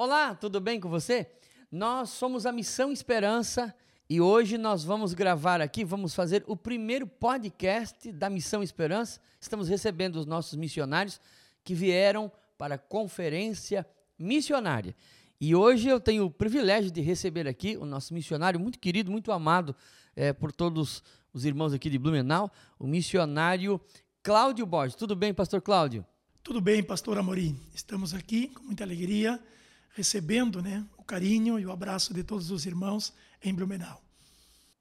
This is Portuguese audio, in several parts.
Olá, tudo bem com você? Nós somos a Missão Esperança e hoje nós vamos gravar aqui, vamos fazer o primeiro podcast da Missão Esperança. Estamos recebendo os nossos missionários que vieram para a conferência missionária. E hoje eu tenho o privilégio de receber aqui o nosso missionário muito querido, muito amado é, por todos os irmãos aqui de Blumenau, o missionário Cláudio Borges. Tudo bem, pastor Cláudio? Tudo bem, pastor Amorim. Estamos aqui com muita alegria, recebendo né, o carinho e o abraço de todos os irmãos em Blumenau.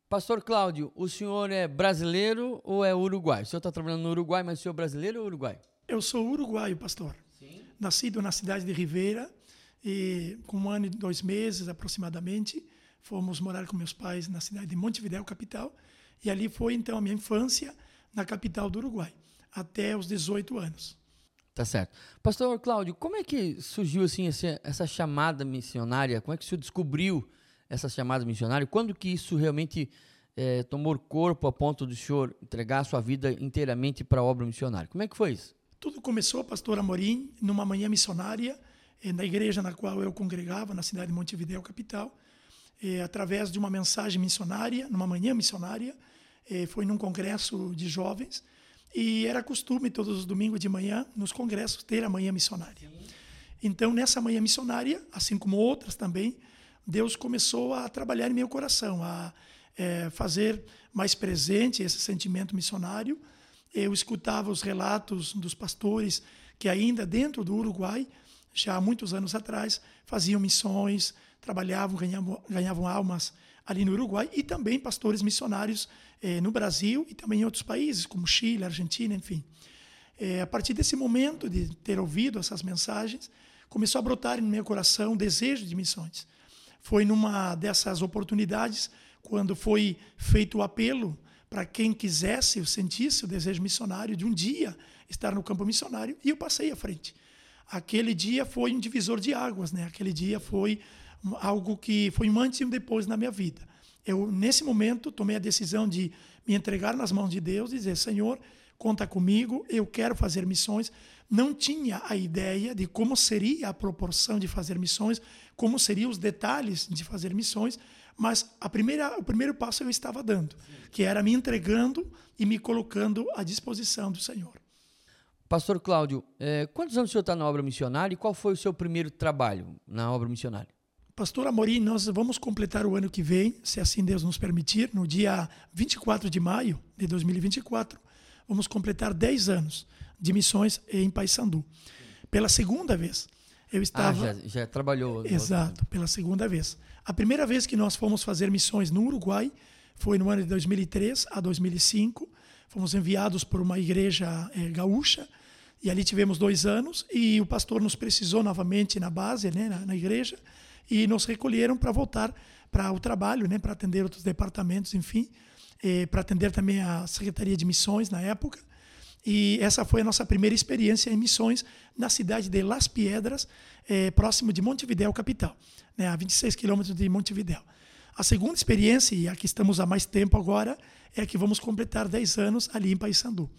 Pastor Cláudio, o senhor é brasileiro ou é uruguaio? O senhor está trabalhando no Uruguai, mas o senhor é brasileiro ou uruguaio? Eu sou uruguaio, pastor. Sim. Nascido na cidade de Rivera, e com um ano e dois meses aproximadamente, fomos morar com meus pais na cidade de Montevideo, capital, e ali foi então a minha infância na capital do Uruguai, até os 18 anos. Tá certo. Pastor Cláudio, como é que surgiu assim essa, essa chamada missionária? Como é que o senhor descobriu essa chamada missionária? Quando que isso realmente é, tomou corpo a ponto do senhor entregar a sua vida inteiramente para a obra missionária? Como é que foi isso? Tudo começou, pastor Amorim, numa manhã missionária, eh, na igreja na qual eu congregava, na cidade de Montevideo, capital, eh, através de uma mensagem missionária, numa manhã missionária, eh, foi num congresso de jovens, e era costume todos os domingos de manhã, nos congressos, ter a manhã missionária. Então, nessa manhã missionária, assim como outras também, Deus começou a trabalhar em meu coração, a é, fazer mais presente esse sentimento missionário. Eu escutava os relatos dos pastores que, ainda dentro do Uruguai, já há muitos anos atrás, faziam missões, trabalhavam, ganhavam, ganhavam almas ali no Uruguai, e também pastores missionários eh, no Brasil e também em outros países, como Chile, Argentina, enfim. Eh, a partir desse momento de ter ouvido essas mensagens, começou a brotar no meu coração o desejo de missões. Foi numa dessas oportunidades, quando foi feito o apelo para quem quisesse, ou sentisse o desejo missionário de um dia estar no campo missionário, e eu passei à frente. Aquele dia foi um divisor de águas, né? Aquele dia foi algo que foi um antes e um depois na minha vida. Eu, nesse momento, tomei a decisão de me entregar nas mãos de Deus e dizer: Senhor, conta comigo, eu quero fazer missões. Não tinha a ideia de como seria a proporção de fazer missões, como seriam os detalhes de fazer missões, mas a primeira, o primeiro passo eu estava dando, que era me entregando e me colocando à disposição do Senhor. Pastor Cláudio, eh, quantos anos o senhor está na obra missionária e qual foi o seu primeiro trabalho na obra missionária? Pastor Amorim, nós vamos completar o ano que vem, se assim Deus nos permitir, no dia 24 de maio de 2024, vamos completar 10 anos de missões em Paysandu. Pela segunda vez. Eu estava. Ah, já, já trabalhou. Exato, pela segunda vez. A primeira vez que nós fomos fazer missões no Uruguai foi no ano de 2003 a 2005. Fomos enviados por uma igreja é, gaúcha e ali tivemos dois anos e o pastor nos precisou novamente na base, né, na, na igreja e nos recolheram para voltar para o trabalho, né, para atender outros departamentos, enfim, para atender também a Secretaria de Missões na época. E essa foi a nossa primeira experiência em missões na cidade de Las Piedras, eh, próximo de Montevideo, capital, né, a 26 quilômetros de Montevideo. A segunda experiência, e a que estamos há mais tempo agora, é que vamos completar 10 anos ali em Paysandu.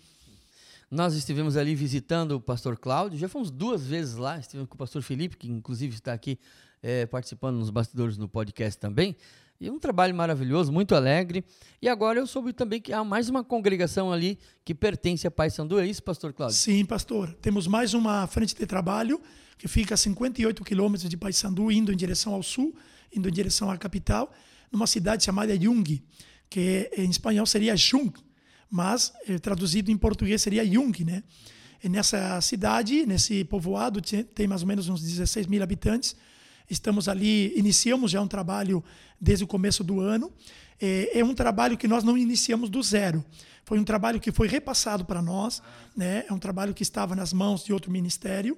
Nós estivemos ali visitando o pastor Cláudio, já fomos duas vezes lá, estivemos com o pastor Felipe, que inclusive está aqui é, participando nos bastidores no podcast também. E um trabalho maravilhoso, muito alegre. E agora eu soube também que há mais uma congregação ali que pertence a Pai Sandu. É isso, pastor Cláudio? Sim, pastor. Temos mais uma frente de trabalho que fica a 58 quilômetros de Pai Sandu, indo em direção ao sul, indo em direção à capital, numa cidade chamada Jung, que em espanhol seria Jung, mas eh, traduzido em português seria Jung, né? E nessa cidade, nesse povoado, tem mais ou menos uns 16 mil habitantes Estamos ali, iniciamos já um trabalho desde o começo do ano. É, é um trabalho que nós não iniciamos do zero. Foi um trabalho que foi repassado para nós, né? É um trabalho que estava nas mãos de outro ministério.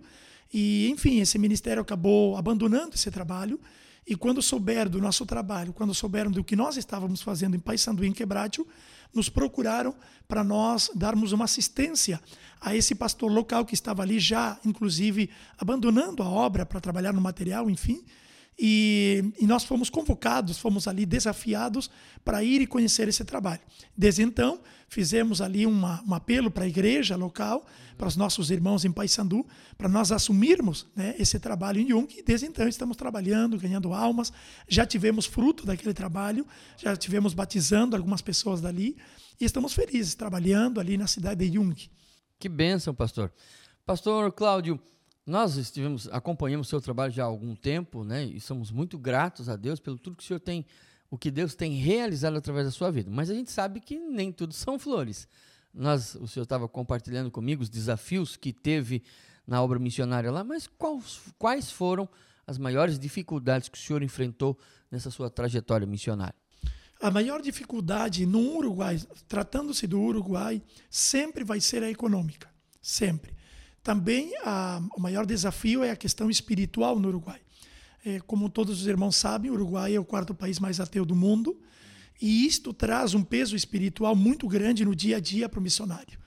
E, enfim, esse ministério acabou abandonando esse trabalho. E quando souberam do nosso trabalho, quando souberam do que nós estávamos fazendo em Paysandu e em Quebrátil, nos procuraram para nós darmos uma assistência a esse pastor local que estava ali já, inclusive, abandonando a obra para trabalhar no material, enfim. E, e, nós fomos convocados, fomos ali desafiados para ir e conhecer esse trabalho. Desde então, fizemos ali uma, um apelo para a igreja local, para os nossos irmãos em Paysandu, para nós assumirmos né, esse trabalho em Jung. E desde então estamos trabalhando, ganhando almas. Já tivemos fruto daquele trabalho, já tivemos batizando algumas pessoas dali e estamos felizes trabalhando ali na cidade de Jung. Que bênção, pastor. Pastor Cláudio, nós estivemos acompanhamos o seu trabalho já há algum tempo, né? E somos muito gratos a Deus pelo tudo que o senhor tem, o que Deus tem realizado através da sua vida. Mas a gente sabe que nem tudo são flores. Nós, o senhor estava compartilhando comigo os desafios que teve na obra missionária lá, mas quais, quais foram as maiores dificuldades que o senhor enfrentou nessa sua trajetória missionária? A maior dificuldade no Uruguai, tratando-se do Uruguai, sempre vai ser a econômica. Sempre. Também a, o maior desafio é a questão espiritual no Uruguai. É, como todos os irmãos sabem, o Uruguai é o quarto país mais ateu do mundo. E isto traz um peso espiritual muito grande no dia a dia para o missionário.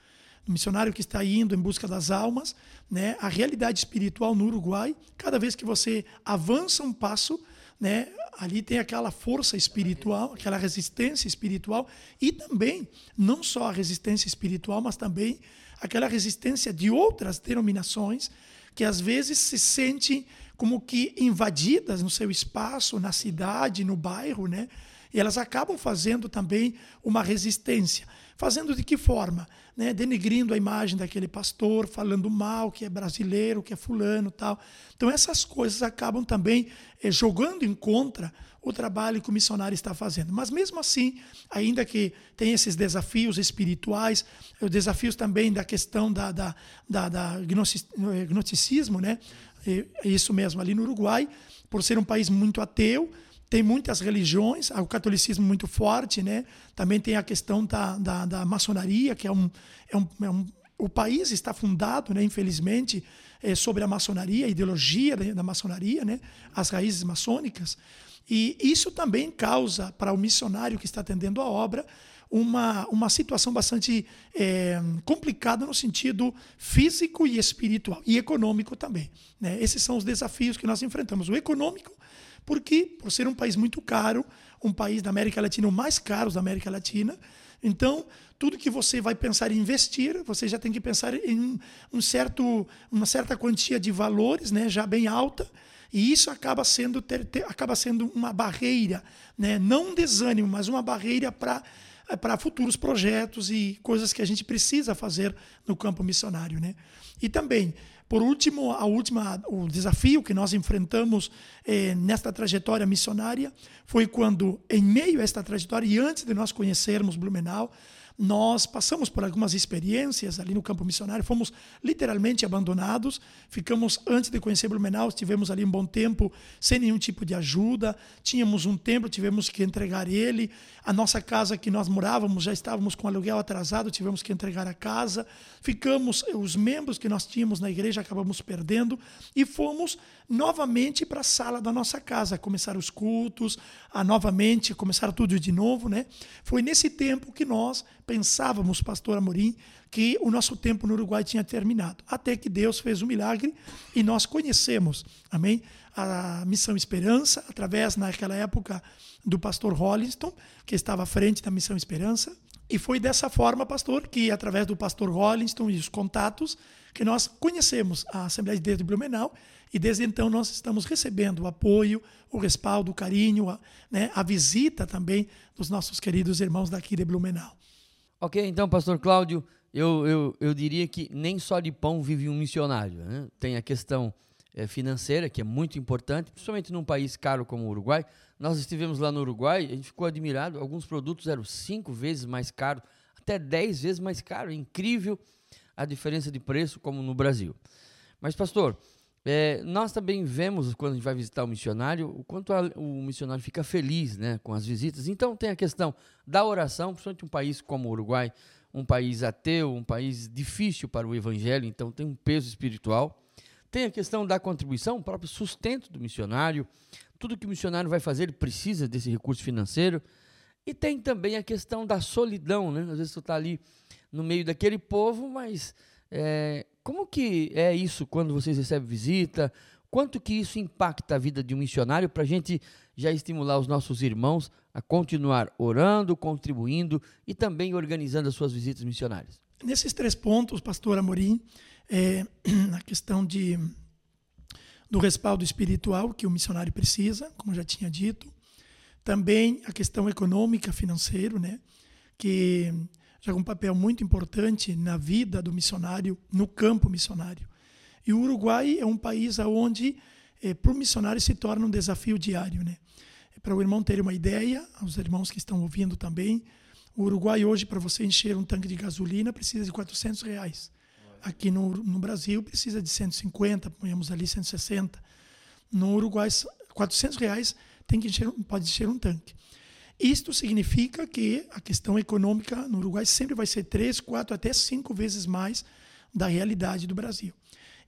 O missionário que está indo em busca das almas, né, a realidade espiritual no Uruguai, cada vez que você avança um passo, né, ali tem aquela força espiritual, aquela resistência espiritual e também não só a resistência espiritual, mas também aquela resistência de outras denominações que às vezes se sentem como que invadidas no seu espaço, na cidade, no bairro, né? E elas acabam fazendo também uma resistência. Fazendo de que forma? Né? Denegrindo a imagem daquele pastor, falando mal, que é brasileiro, que é fulano tal. Então essas coisas acabam também eh, jogando em contra o trabalho que o missionário está fazendo. Mas mesmo assim, ainda que tem esses desafios espirituais, os desafios também da questão da, da, da, da gnosticismo, né? isso mesmo, ali no Uruguai, por ser um país muito ateu, tem muitas religiões, o catolicismo muito forte, né? Também tem a questão da, da, da maçonaria, que é um, é um, é um, o país está fundado, né, infelizmente, é, sobre a maçonaria, a ideologia da maçonaria, né, as raízes maçônicas. E isso também causa para o missionário que está atendendo a obra uma, uma situação bastante é, complicada no sentido físico e espiritual, e econômico também. Né? Esses são os desafios que nós enfrentamos. O econômico porque, por ser um país muito caro, um país da América Latina, o mais caro da América Latina, então, tudo que você vai pensar em investir, você já tem que pensar em um certo, uma certa quantia de valores, né, já bem alta, e isso acaba sendo, ter, ter, acaba sendo uma barreira, né, não um desânimo, mas uma barreira para para futuros projetos e coisas que a gente precisa fazer no campo missionário, né? E também por último, a última, o desafio que nós enfrentamos eh, nesta trajetória missionária foi quando, em meio a esta trajetória e antes de nós conhecermos Blumenau, nós passamos por algumas experiências ali no campo missionário, fomos literalmente abandonados, ficamos, antes de conhecer Blumenau, estivemos ali um bom tempo sem nenhum tipo de ajuda, tínhamos um templo, tivemos que entregar ele, a nossa casa que nós morávamos, já estávamos com aluguel atrasado, tivemos que entregar a casa, ficamos, os membros que nós tínhamos na igreja acabamos perdendo e fomos novamente para a sala da nossa casa, começar os cultos, a novamente começar tudo de novo, né? Foi nesse tempo que nós pensávamos, pastor Amorim, que o nosso tempo no Uruguai tinha terminado. Até que Deus fez um milagre e nós conhecemos, amém? A Missão Esperança, através, naquela época, do pastor Hollinston, que estava à frente da Missão Esperança. E foi dessa forma, pastor, que através do pastor Hollinston e os contatos, que nós conhecemos a Assembleia de Deus de Blumenau e desde então nós estamos recebendo o apoio, o respaldo, o carinho, a, né, a visita também dos nossos queridos irmãos daqui de Blumenau. Ok, então, pastor Cláudio, eu, eu, eu diria que nem só de pão vive um missionário. Né? Tem a questão é, financeira, que é muito importante, principalmente num país caro como o Uruguai. Nós estivemos lá no Uruguai, a gente ficou admirado, alguns produtos eram cinco vezes mais caros, até dez vezes mais caro. É incrível a diferença de preço, como no Brasil. Mas, pastor, é, nós também vemos, quando a gente vai visitar o missionário, o quanto a, o missionário fica feliz né, com as visitas. Então, tem a questão da oração, principalmente um país como o Uruguai, um país ateu, um país difícil para o evangelho, então tem um peso espiritual. Tem a questão da contribuição, o próprio sustento do missionário. Tudo que o missionário vai fazer, ele precisa desse recurso financeiro. E tem também a questão da solidão, né? Às vezes você está ali no meio daquele povo, mas é, como que é isso quando vocês recebem visita? quanto que isso impacta a vida de um missionário para a gente já estimular os nossos irmãos a continuar orando, contribuindo e também organizando as suas visitas missionárias? Nesses três pontos, pastor Amorim, é, a questão de, do respaldo espiritual que o missionário precisa, como já tinha dito, também a questão econômica, financeiro, né, que joga um papel muito importante na vida do missionário, no campo missionário. E o Uruguai é um país onde, é, para o missionário, se torna um desafio diário. Né? Para o irmão ter uma ideia, aos irmãos que estão ouvindo também, o Uruguai hoje, para você encher um tanque de gasolina, precisa de 400 reais. Aqui no, no Brasil, precisa de 150, ponhamos ali 160. No Uruguai, 400 reais tem que encher, pode encher um tanque. Isto significa que a questão econômica no Uruguai sempre vai ser três, quatro, até cinco vezes mais da realidade do Brasil.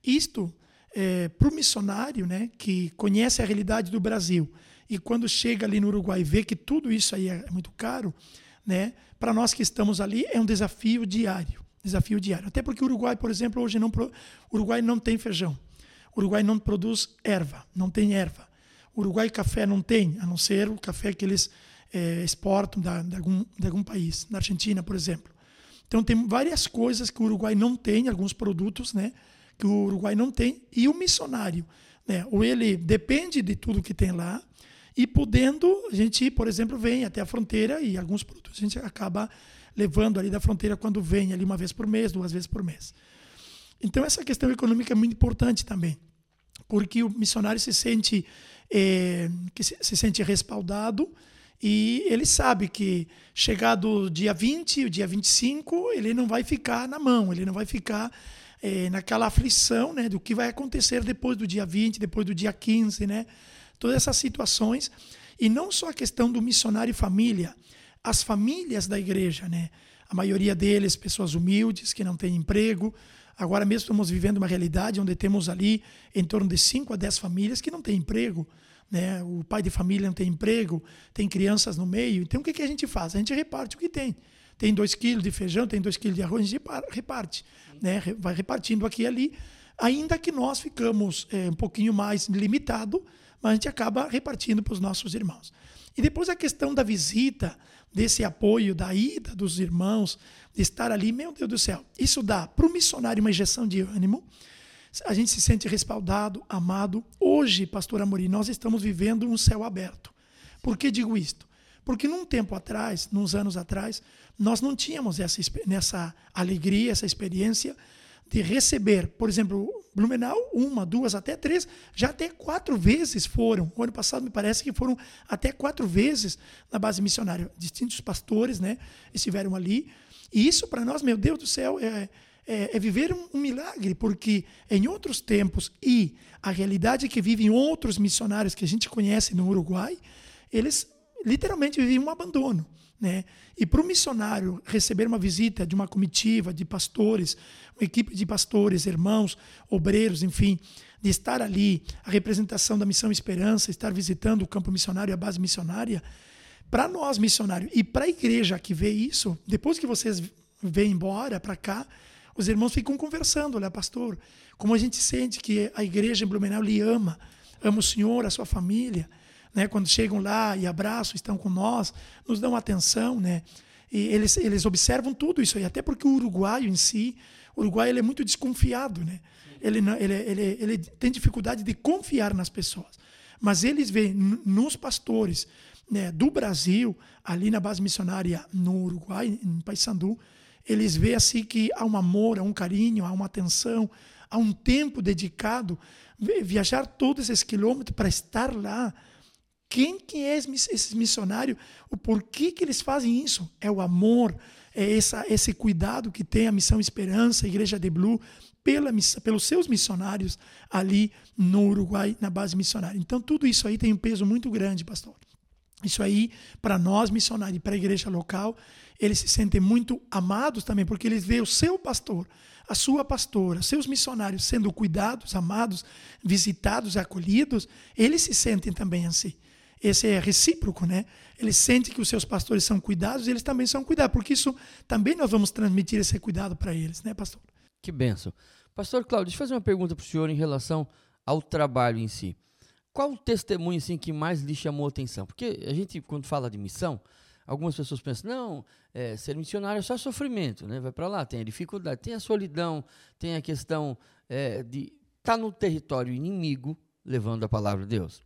Isto, é, para o missionário né, que conhece a realidade do Brasil e quando chega ali no Uruguai vê que tudo isso aí é muito caro, né, para nós que estamos ali é um desafio diário. Desafio diário. Até porque o Uruguai, por exemplo, hoje não, o Uruguai não tem feijão. O Uruguai não produz erva, não tem erva. O Uruguai café não tem, a não ser o café que eles é, exportam da, de, algum, de algum país, na Argentina, por exemplo. Então tem várias coisas que o Uruguai não tem, alguns produtos, né, que o Uruguai não tem, e o missionário, né, ou ele depende de tudo que tem lá, e podendo, a gente, por exemplo, vem até a fronteira e alguns produtos a gente acaba levando ali da fronteira quando vem ali uma vez por mês, duas vezes por mês. Então essa questão econômica é muito importante também, porque o missionário se sente é, que se, se sente respaldado e ele sabe que chegado o dia 20, o dia 25, ele não vai ficar na mão, ele não vai ficar é, naquela aflição né, do que vai acontecer depois do dia 20, depois do dia 15, né? Todas essas situações. E não só a questão do missionário e família, as famílias da igreja, né? A maioria deles, pessoas humildes, que não têm emprego. Agora mesmo estamos vivendo uma realidade onde temos ali em torno de 5 a 10 famílias que não têm emprego né? o pai de família não tem emprego, tem crianças no meio. Então o que, que a gente faz? A gente reparte o que tem. Tem dois quilos de feijão, tem dois quilos de arroz, a gente reparte. Né? Vai repartindo aqui e ali, ainda que nós ficamos é, um pouquinho mais limitado, mas a gente acaba repartindo para os nossos irmãos. E depois a questão da visita, desse apoio, da ida dos irmãos, de estar ali, meu Deus do céu, isso dá para o missionário uma injeção de ânimo, a gente se sente respaldado, amado. Hoje, pastor Amorim, nós estamos vivendo um céu aberto. Por que digo isto? Porque num tempo atrás, nos anos atrás, nós não tínhamos essa, essa alegria, essa experiência de receber, por exemplo, Blumenau, uma, duas, até três, já até quatro vezes foram. O ano passado me parece que foram até quatro vezes na base missionária. Distintos pastores né, estiveram ali. E isso para nós, meu Deus do céu, é, é, é viver um, um, milagre, porque em outros tempos e a realidade que vivem outros missionários que a gente conhece no Uruguai, eles literalmente viviam um abandono. Né? E para o missionário receber uma visita de uma comitiva de pastores, uma equipe de pastores, irmãos, obreiros, enfim, de estar ali, a representação da Missão Esperança, estar visitando o campo missionário, a base missionária, para nós missionários e para a igreja que vê isso, depois que vocês vêm embora para cá, os irmãos ficam conversando, olha, pastor, como a gente sente que a igreja em Blumenau lhe ama, ama o Senhor, a sua família, né? Quando chegam lá e abraçam, estão com nós, nos dão atenção, né? E eles, eles observam tudo isso aí, até porque o uruguaio em si, o uruguaio ele é muito desconfiado, né? Ele, ele, ele, ele tem dificuldade de confiar nas pessoas. Mas eles veem nos pastores né, do Brasil, ali na base missionária no Uruguai, em Paysandu, eles veem assim que há um amor, há um carinho, há uma atenção, há um tempo dedicado. Viajar todos esses quilômetros para estar lá. Quem que é esse missionário? O porquê que eles fazem isso? É o amor, é essa, esse cuidado que tem a Missão Esperança, a Igreja de Blue, pela, pelos seus missionários ali no Uruguai, na base missionária. Então, tudo isso aí tem um peso muito grande, pastor. Isso aí, para nós missionários, para a igreja local, eles se sentem muito amados também, porque eles veem o seu pastor, a sua pastora, seus missionários sendo cuidados, amados, visitados, acolhidos, eles se sentem também assim. Esse é recíproco, né? Eles sentem que os seus pastores são cuidados e eles também são cuidados, porque isso também nós vamos transmitir esse cuidado para eles, né, pastor? Que benção. Pastor Cláudio, deixa eu fazer uma pergunta para o senhor em relação ao trabalho em si. Qual o testemunho assim que mais lhe chamou a atenção? Porque a gente quando fala de missão, algumas pessoas pensam não, é, ser missionário é só sofrimento, né? Vai para lá, tem a dificuldade, tem a solidão, tem a questão é, de estar tá no território inimigo levando a palavra de Deus.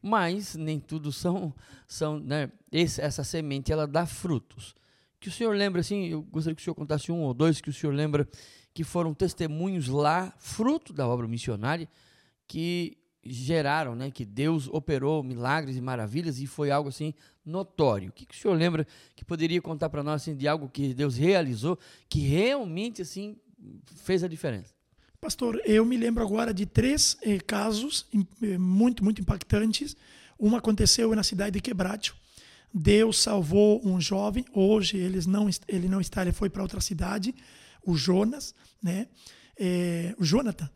Mas nem tudo são são né? Esse, essa semente ela dá frutos. Que o senhor lembra assim? Eu gostaria que o senhor contasse um ou dois que o senhor lembra que foram testemunhos lá, fruto da obra missionária, que geraram, né, que Deus operou milagres e maravilhas e foi algo assim notório. O que, que o senhor lembra que poderia contar para nós assim, de algo que Deus realizou que realmente assim fez a diferença? Pastor, eu me lembro agora de três eh, casos eh, muito muito impactantes. Um aconteceu na cidade de Quebrátil. Deus salvou um jovem. Hoje eles não ele não está, ele foi para outra cidade. O Jonas, né? É, o Jonathan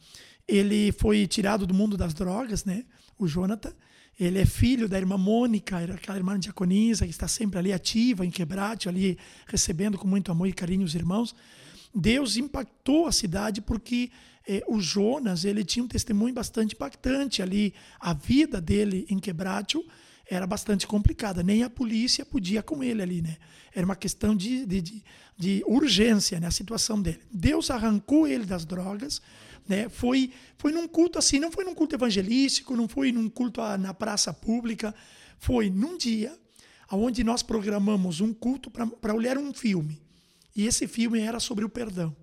ele foi tirado do mundo das drogas, né? O Jonathan. Ele é filho da irmã Mônica, aquela irmã diaconisa que está sempre ali ativa, em quebrate, ali recebendo com muito amor e carinho os irmãos. Deus impactou a cidade porque eh, o Jonas ele tinha um testemunho bastante impactante ali. A vida dele em quebrate era bastante complicada. Nem a polícia podia com ele ali, né? Era uma questão de, de, de, de urgência, né? A situação dele. Deus arrancou ele das drogas né? Foi, foi num culto assim, não foi num culto evangelístico, não foi num culto na praça pública, foi num dia onde nós programamos um culto para olhar um filme. E esse filme era sobre o perdão.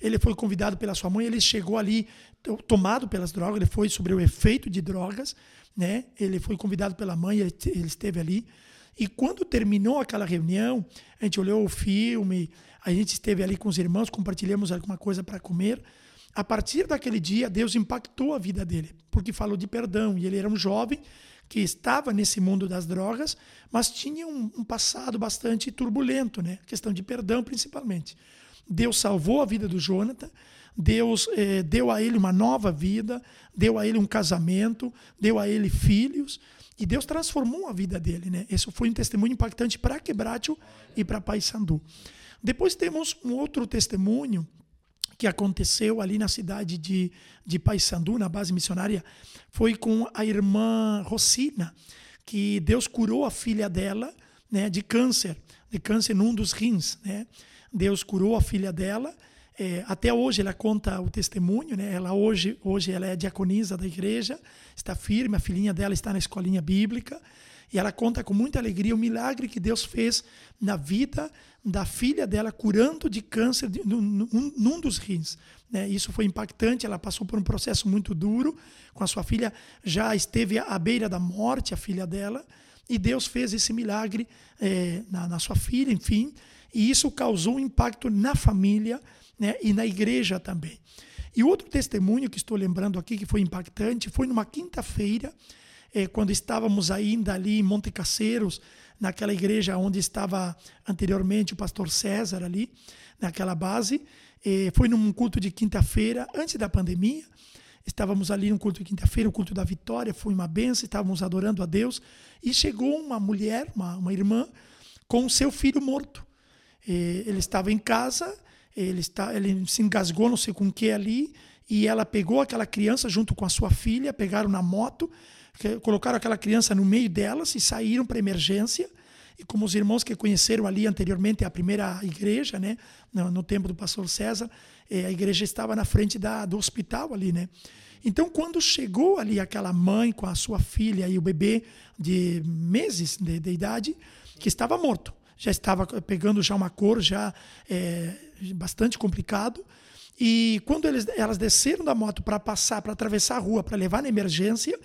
Ele foi convidado pela sua mãe, ele chegou ali tomado pelas drogas, ele foi sobre o efeito de drogas, né? Ele foi convidado pela mãe, ele, ele esteve ali. E quando terminou aquela reunião, a gente olhou o filme, a gente esteve ali com os irmãos, compartilhamos alguma coisa para comer. A partir daquele dia, Deus impactou a vida dele, porque falou de perdão. E ele era um jovem que estava nesse mundo das drogas, mas tinha um, um passado bastante turbulento, né? questão de perdão principalmente. Deus salvou a vida do Jonathan, Deus eh, deu a ele uma nova vida, deu a ele um casamento, deu a ele filhos, e Deus transformou a vida dele. Né? Isso foi um testemunho impactante para Quebrátil e para Paysandu. Depois temos um outro testemunho que aconteceu ali na cidade de, de Paysandu, na base missionária, foi com a irmã Rosina, que Deus curou a filha dela né, de câncer, de câncer num dos rins. Né? Deus curou a filha dela. É, até hoje ela conta o testemunho, né? Ela hoje, hoje ela é diaconisa da igreja, está firme, a filhinha dela está na escolinha bíblica e ela conta com muita alegria o milagre que Deus fez na vida da filha dela curando de câncer de, num, num, dos rins. Né? Isso foi impactante. Ela passou por um processo muito duro com a sua filha, já esteve à beira da morte, a filha dela, e Deus fez esse milagre é, na, na, sua filha, enfim. E isso causou um impacto na família né? e na igreja também. E outro testemunho que estou lembrando aqui que foi impactante foi numa quinta-feira, é, quando estávamos ainda ali em Monte Caceiros naquela igreja onde estava anteriormente o pastor César ali, naquela base. E foi num culto de quinta-feira, antes da pandemia. Estávamos ali no culto de quinta-feira, o culto da vitória, foi uma benção, estávamos adorando a Deus. E chegou uma mulher, uma, uma irmã, com seu filho morto. E ele estava em casa, ele, está, ele se engasgou, não sei com o que ali, e ela pegou aquela criança junto com a sua filha, pegaram na moto, colocaram aquela criança no meio delas e saíram para emergência. E como os irmãos que conheceram ali anteriormente a primeira igreja, né, no, no tempo do pastor César, eh, a igreja estava na frente da, do hospital ali, né? Então, quando chegou ali aquela mãe com a sua filha e o bebê de meses de, de idade, que estava morto, já estava pegando já uma cor já é, bastante complicado. E quando eles, elas desceram da moto para passar, para atravessar a rua, para levar na emergência,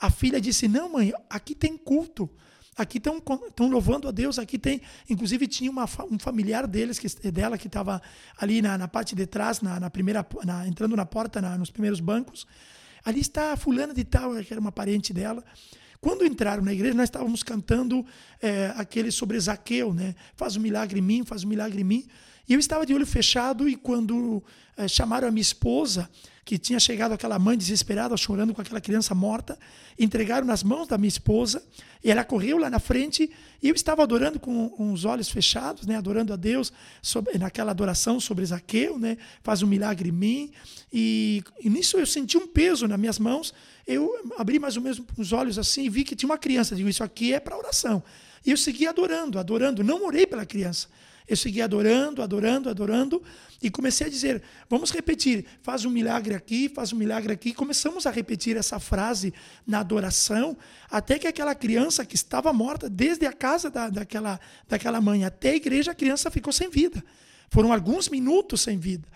a filha disse: Não, mãe, aqui tem culto. Aqui estão louvando a Deus. Aqui tem. Inclusive, tinha uma, um familiar deles, que, dela que estava ali na, na, parte de trás, na, na primeira, na, entrando na porta, nos primeiros bancos. Ali está a fulana de tal, que era uma parente dela. Quando entraram na igreja, nós estávamos cantando é, aquele sobre Zaqueu, né? Faz um milagre em mim, faz um milagre em mim. E eu estava de olho fechado e quando é, chamaram a minha esposa, que tinha chegado aquela mãe desesperada, chorando com aquela criança morta, entregaram nas mãos da minha esposa, e ela correu lá na frente, e eu estava adorando com, os olhos fechados, né, adorando a Deus sobre, naquela adoração sobre Zaqueu, né, faz um milagre em mim, e, e nisso eu senti um peso nas minhas mãos, eu abri mais ou menos os olhos assim e vi que tinha uma criança, digo, isso aqui é para oração. E eu segui adorando, adorando, não orei pela criança, eu segui adorando, adorando, adorando e comecei a dizer: vamos repetir, faz um milagre aqui, faz um milagre aqui. Começamos a repetir essa frase na adoração, até que aquela criança que estava morta, desde a casa da, daquela, daquela mãe até a igreja, a criança ficou sem vida. Foram alguns minutos sem vida.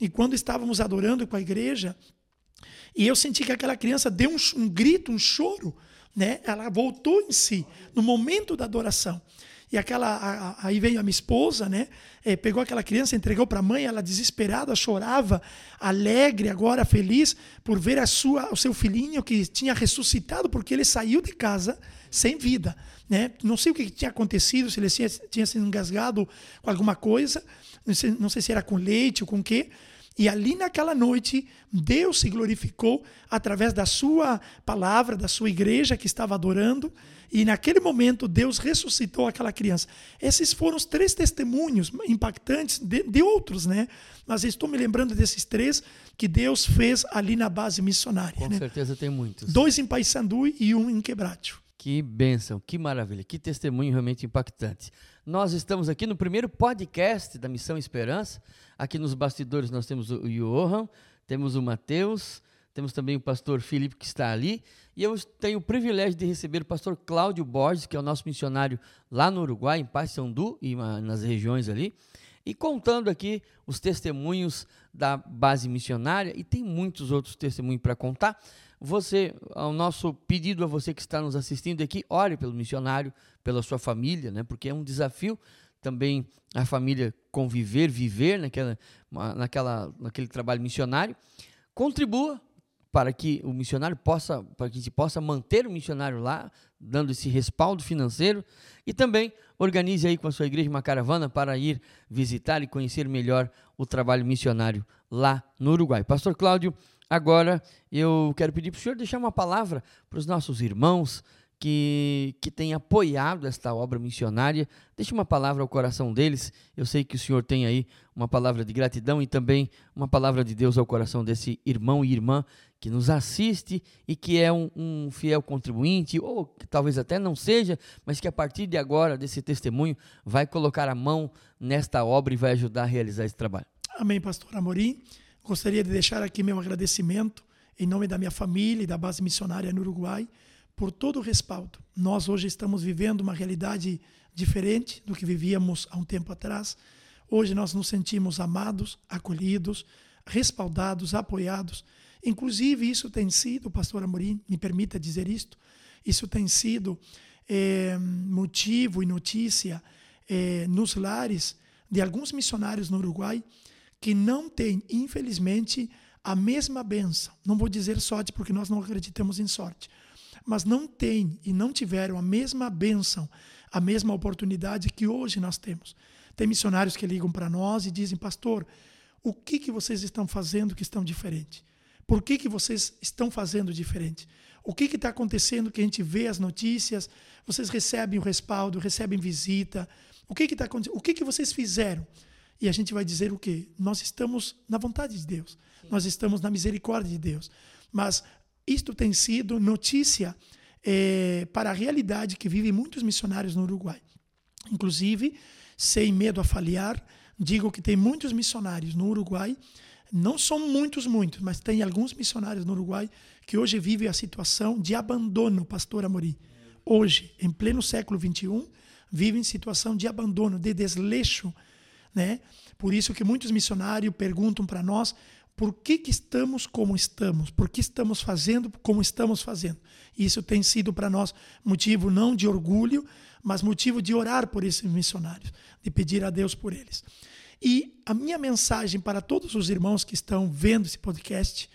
E quando estávamos adorando com a igreja, e eu senti que aquela criança deu um, um grito, um choro, né? ela voltou em si, no momento da adoração. E aquela a, a, aí veio a minha esposa, né? É, pegou aquela criança, entregou para a mãe, ela desesperada, chorava, alegre, agora feliz por ver a sua, o seu filhinho que tinha ressuscitado porque ele saiu de casa sem vida, né? Não sei o que tinha acontecido, se ele tinha, tinha engasgado com alguma coisa, não sei, não sei se era com leite ou com quê, e ali naquela noite, Deus se glorificou através da sua palavra, da sua igreja que estava adorando. E naquele momento, Deus ressuscitou aquela criança. Esses foram os três testemunhos impactantes de, de outros, né? Mas estou me lembrando desses três que Deus fez ali na base missionária. Com né? certeza tem muitos. Dois em Paysandu e um em Quebrátil. Que bênção, que maravilha, que testemunho realmente impactante. Nós estamos aqui no primeiro podcast da Missão Esperança. Aqui nos bastidores nós temos o Johan, temos o Mateus, temos também o pastor Felipe que está ali. E eu tenho o privilégio de receber o pastor Cláudio Borges, que é o nosso missionário lá no Uruguai, em Paysandu e nas regiões ali. E contando aqui os testemunhos da base missionária, e tem muitos outros testemunhos para contar. Você, o nosso pedido a você que está nos assistindo aqui, ore pelo missionário, pela sua família, né? Porque é um desafio também a família conviver, viver naquela, naquela, naquele trabalho missionário. Contribua para que o missionário possa, para que gente possa manter o missionário lá, dando esse respaldo financeiro e também organize aí com a sua igreja uma caravana para ir visitar e conhecer melhor o trabalho missionário lá no Uruguai. Pastor Cláudio, Agora, eu quero pedir para o senhor deixar uma palavra para os nossos irmãos que, que têm apoiado esta obra missionária. Deixe uma palavra ao coração deles. Eu sei que o senhor tem aí uma palavra de gratidão e também uma palavra de Deus ao coração desse irmão e irmã que nos assiste e que é um, um fiel contribuinte, ou que talvez até não seja, mas que a partir de agora, desse testemunho, vai colocar a mão nesta obra e vai ajudar a realizar esse trabalho. Amém, pastor Amorim. Gostaria de deixar aqui meu agradecimento em nome da minha família e da base missionária no Uruguai por todo o respaldo. Nós hoje estamos vivendo uma realidade diferente do que vivíamos há um tempo atrás. Hoje nós nos sentimos amados, acolhidos, respaldados, apoiados. Inclusive, isso tem sido, pastor Amorim, me permita dizer isto, isso tem sido é, motivo e notícia é, nos lares de alguns missionários no Uruguai que não têm, infelizmente, a mesma benção. Não vou dizer sorte, porque nós não acreditamos em sorte. Mas não têm e não tiveram a mesma benção, a mesma oportunidade que hoje nós temos. Tem missionários que ligam para nós e dizem, pastor, o que, que vocês estão fazendo que estão diferente? Por que, que vocês estão fazendo diferente? O que está acontecendo que a gente vê as notícias, vocês recebem o respaldo, recebem visita. O que está acontecendo? O que, que vocês fizeram? E a gente vai dizer o quê? Nós estamos na vontade de Deus. Sim. Nós estamos na misericórdia de Deus. Mas isto tem sido notícia é, para a realidade que vivem muitos missionários no Uruguai. Inclusive, sem medo a falhar, digo que tem muitos missionários no Uruguai, não são muitos, muitos, mas tem alguns missionários no Uruguai que hoje vivem a situação de abandono, pastor Amorim. Hoje, em pleno século XXI, vivem situação de abandono, de desleixo né? Por isso que muitos missionários perguntam para nós por que, que estamos como estamos, por que estamos fazendo como estamos fazendo. Isso tem sido para nós motivo não de orgulho, mas motivo de orar por esses missionários, de pedir a Deus por eles. E a minha mensagem para todos os irmãos que estão vendo esse podcast,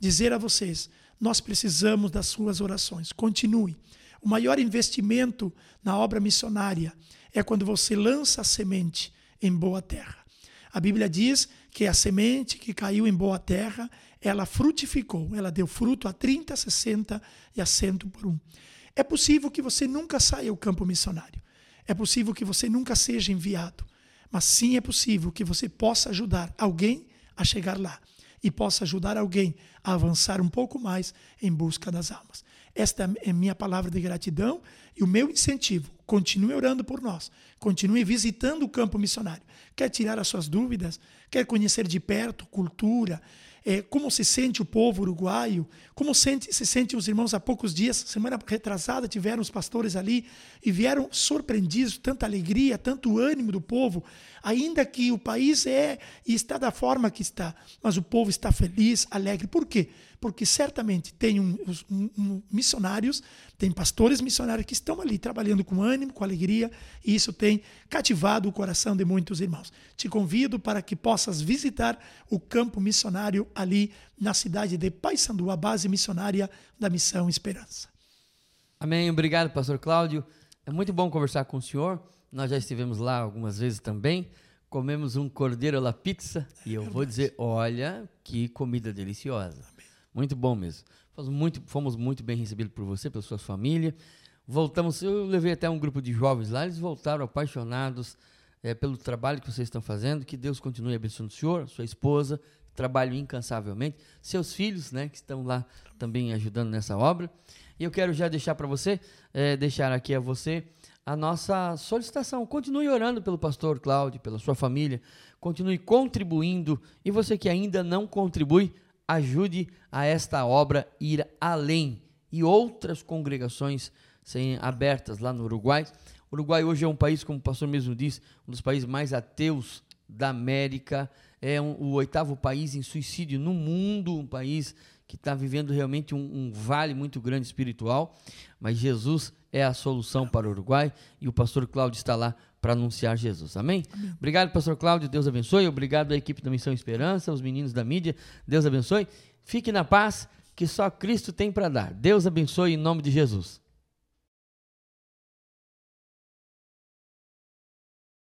dizer a vocês: nós precisamos das suas orações. Continue. O maior investimento na obra missionária é quando você lança a semente em boa terra. A Bíblia diz que a semente que caiu em boa terra, ela frutificou, ela deu fruto a 30, 60 e a 100 por um. É possível que você nunca saia ao campo missionário. É possível que você nunca seja enviado. Mas sim é possível que você possa ajudar alguém a chegar lá e possa ajudar alguém a avançar um pouco mais em busca das almas. Esta é minha palavra de gratidão e o meu incentivo. Continue orando por nós. Continue visitando o campo missionário. Quer tirar as suas dúvidas? Quer conhecer de perto cultura? É, como se sente o povo uruguaio? Como sente, se sente os irmãos há poucos dias? Semana retrasada tiveram os pastores ali e vieram surpreendidos, tanta alegria, tanto ânimo do povo, ainda que o país é e está da forma que está, mas o povo está feliz, alegre. Por quê? Porque certamente tem um, um, um, missionários, tem pastores missionários que estão ali trabalhando com ânimo, com alegria, e isso tem cativado o coração de muitos irmãos. Te convido para que possas visitar o campo missionário ali na cidade de Paysandu, a base missionária da Missão Esperança. Amém. Obrigado, pastor Cláudio. É muito bom conversar com o senhor. Nós já estivemos lá algumas vezes também. Comemos um cordeiro la pizza é e eu verdade. vou dizer, olha que comida deliciosa. Amém. Muito bom mesmo. Fomos muito, fomos muito bem recebidos por você, pela sua família. Voltamos, eu levei até um grupo de jovens lá, eles voltaram apaixonados é, pelo trabalho que vocês estão fazendo. Que Deus continue abençoando o senhor, sua esposa, trabalho incansavelmente, seus filhos, né, que estão lá também ajudando nessa obra. E eu quero já deixar para você, é, deixar aqui a você a nossa solicitação. Continue orando pelo pastor Cláudio, pela sua família, continue contribuindo. E você que ainda não contribui, ajude a esta obra ir além. E outras congregações serem abertas lá no Uruguai. O Uruguai hoje é um país, como o pastor mesmo disse, um dos países mais ateus da América. É um, o oitavo país em suicídio no mundo, um país que está vivendo realmente um, um, vale muito grande espiritual. Mas Jesus é a solução para o Uruguai e o pastor Cláudio está lá para anunciar Jesus. Amém? Amém? Obrigado, pastor Cláudio. Deus abençoe. Obrigado à equipe da Missão Esperança, os meninos da mídia. Deus abençoe. Fique na paz que só Cristo tem para dar. Deus abençoe em nome de Jesus.